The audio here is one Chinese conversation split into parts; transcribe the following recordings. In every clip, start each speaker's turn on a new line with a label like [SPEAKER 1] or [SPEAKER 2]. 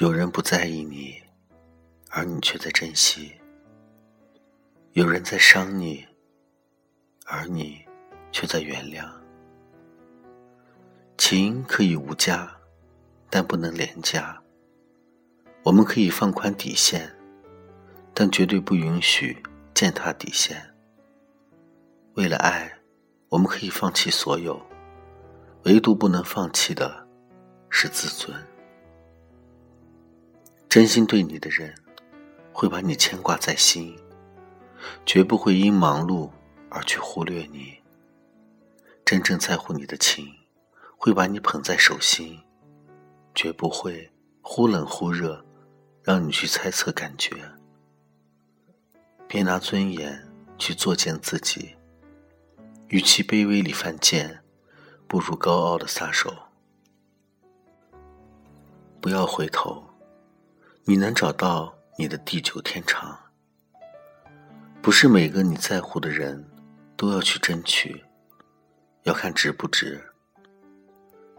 [SPEAKER 1] 有人不在意你，而你却在珍惜；有人在伤你，而你却在原谅。情可以无价，但不能廉价。我们可以放宽底线，但绝对不允许践踏底线。为了爱，我们可以放弃所有，唯独不能放弃的是自尊。真心对你的人，会把你牵挂在心，绝不会因忙碌而去忽略你。真正在乎你的情，会把你捧在手心，绝不会忽冷忽热，让你去猜测感觉。别拿尊严去作践自己，与其卑微里犯贱，不如高傲的撒手。不要回头。你能找到你的地久天长，不是每个你在乎的人都要去争取，要看值不值。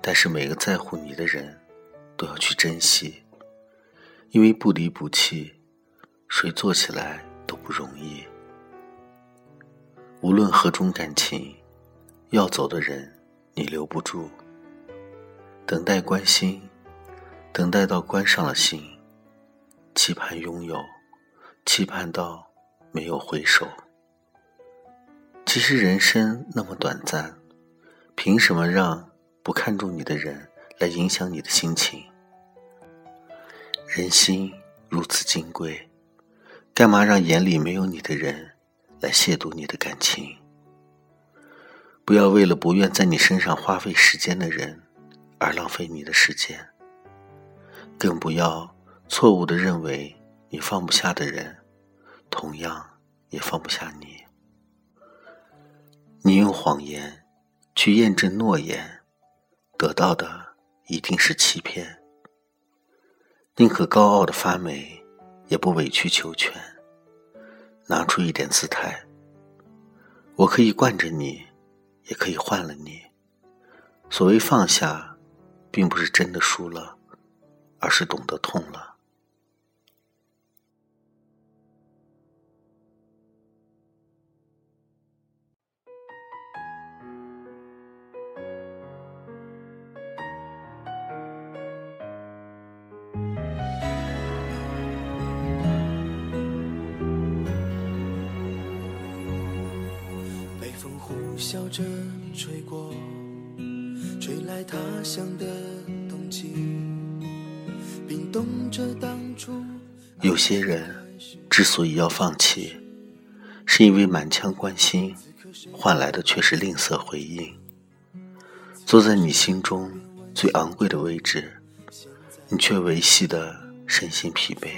[SPEAKER 1] 但是每个在乎你的人都要去珍惜，因为不离不弃，谁做起来都不容易。无论何种感情，要走的人你留不住，等待关心，等待到关上了心。期盼拥有，期盼到没有回首。其实人生那么短暂，凭什么让不看重你的人来影响你的心情？人心如此金贵，干嘛让眼里没有你的人来亵渎你的感情？不要为了不愿在你身上花费时间的人而浪费你的时间，更不要。错误的认为你放不下的人，同样也放不下你。你用谎言去验证诺言，得到的一定是欺骗。宁可高傲的发霉，也不委曲求全，拿出一点姿态。我可以惯着你，也可以换了你。所谓放下，并不是真的输了，而是懂得痛了。
[SPEAKER 2] 呼啸着吹过，吹来他乡的冬季，冰冻着当初。
[SPEAKER 1] 有些人之所以要放弃，是因为满腔关心换来的却是吝啬回应。坐在你心中最昂贵的位置，你却维系的身心疲惫；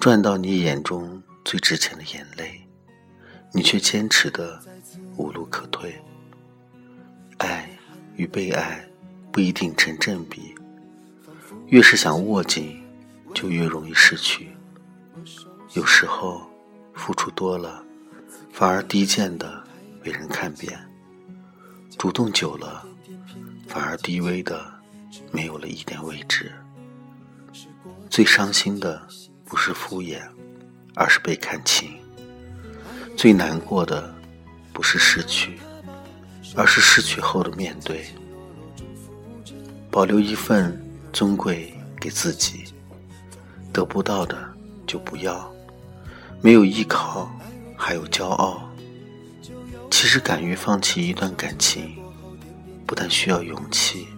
[SPEAKER 1] 赚到你眼中最值钱的眼泪，你却坚持的。无路可退，爱与被爱不一定成正比。越是想握紧，就越容易失去。有时候，付出多了，反而低贱的被人看扁；主动久了，反而低微的没有了一点位置。最伤心的不是敷衍，而是被看清；最难过的。不是失去，而是失去后的面对。保留一份尊贵给自己，得不到的就不要。没有依靠，还有骄傲。其实，敢于放弃一段感情，不但需要勇气，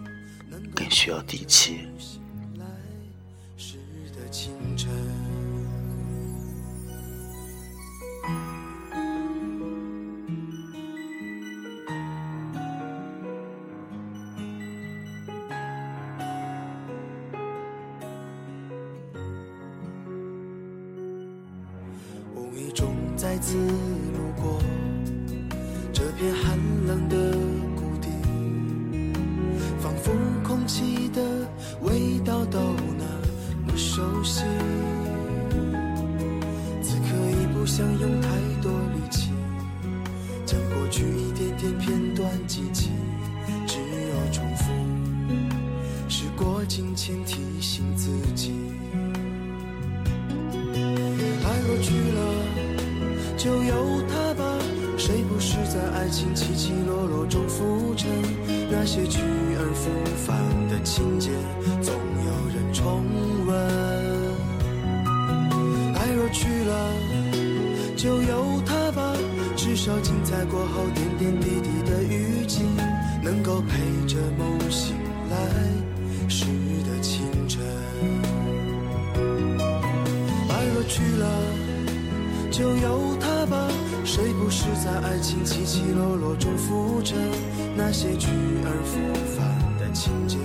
[SPEAKER 1] 更需要底气。
[SPEAKER 2] 再次路过这片寒冷的谷底，仿佛空气的味道都那么熟悉。此刻已不想用太多力气，将过去一点点片段记起，只有重复。时过境迁，在爱情起起落落中浮沉？那些去而复返的情节，总有人重温。爱若去了，就由他吧。至少精彩过后，点点滴滴的雨季，能够陪着梦醒来时的清晨。爱若去了，就由他吧。谁不是在爱情起起落落中浮沉？那些去而复返的情节，